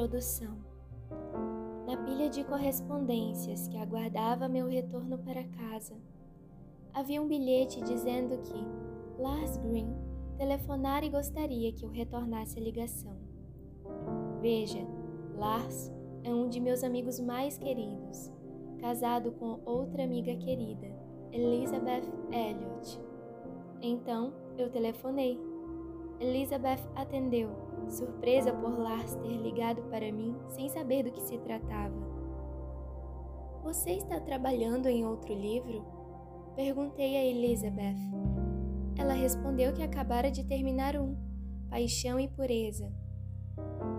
Introdução Na pilha de correspondências que aguardava meu retorno para casa, havia um bilhete dizendo que Lars Green telefonara e gostaria que eu retornasse a ligação. Veja, Lars é um de meus amigos mais queridos, casado com outra amiga querida, Elizabeth Elliot. Então eu telefonei. Elizabeth atendeu surpresa por Lars ter ligado para mim sem saber do que se tratava. Você está trabalhando em outro livro? Perguntei a Elizabeth. Ela respondeu que acabara de terminar um, Paixão e Pureza.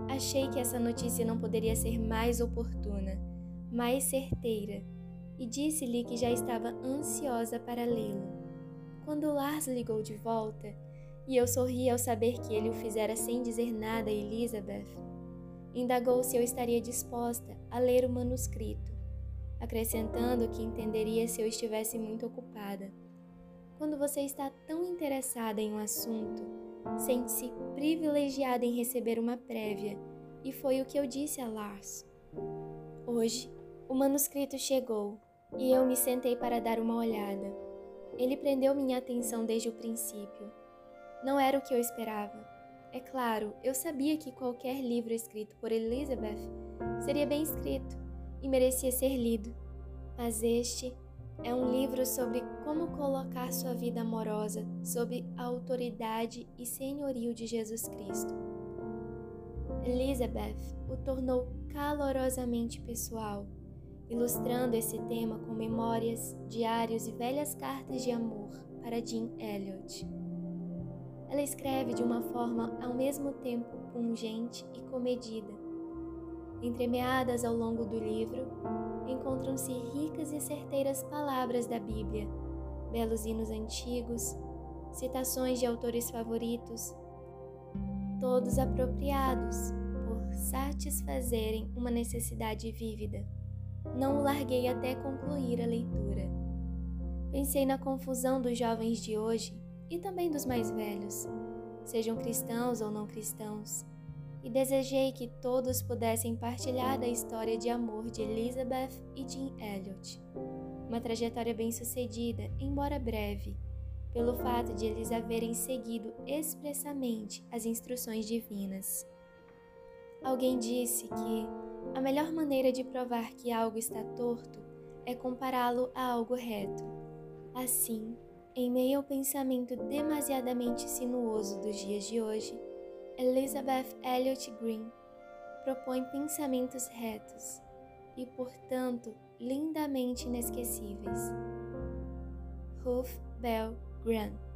Achei que essa notícia não poderia ser mais oportuna, mais certeira, e disse-lhe que já estava ansiosa para lê-lo. Quando Lars ligou de volta, e eu sorri ao saber que ele o fizera sem dizer nada a Elizabeth. Indagou se eu estaria disposta a ler o manuscrito, acrescentando que entenderia se eu estivesse muito ocupada. Quando você está tão interessada em um assunto, sente-se privilegiada em receber uma prévia, e foi o que eu disse a Lars. Hoje, o manuscrito chegou e eu me sentei para dar uma olhada. Ele prendeu minha atenção desde o princípio não era o que eu esperava. É claro, eu sabia que qualquer livro escrito por Elizabeth seria bem escrito e merecia ser lido, mas este é um livro sobre como colocar sua vida amorosa sob a autoridade e senhorio de Jesus Cristo. Elizabeth o tornou calorosamente pessoal, ilustrando esse tema com memórias, diários e velhas cartas de amor para Jean Elliot. Ela escreve de uma forma ao mesmo tempo pungente e comedida. Entremeadas ao longo do livro, encontram-se ricas e certeiras palavras da Bíblia, belos hinos antigos, citações de autores favoritos, todos apropriados por satisfazerem uma necessidade vívida. Não o larguei até concluir a leitura. Pensei na confusão dos jovens de hoje e também dos mais velhos, sejam cristãos ou não cristãos, e desejei que todos pudessem partilhar da história de amor de Elizabeth e Jean Elliot. Uma trajetória bem-sucedida, embora breve, pelo fato de eles haverem seguido expressamente as instruções divinas. Alguém disse que a melhor maneira de provar que algo está torto é compará-lo a algo reto. Assim, em meio ao pensamento demasiadamente sinuoso dos dias de hoje, Elizabeth Elliot Green propõe pensamentos retos e, portanto, lindamente inesquecíveis. Ruth Bell Grant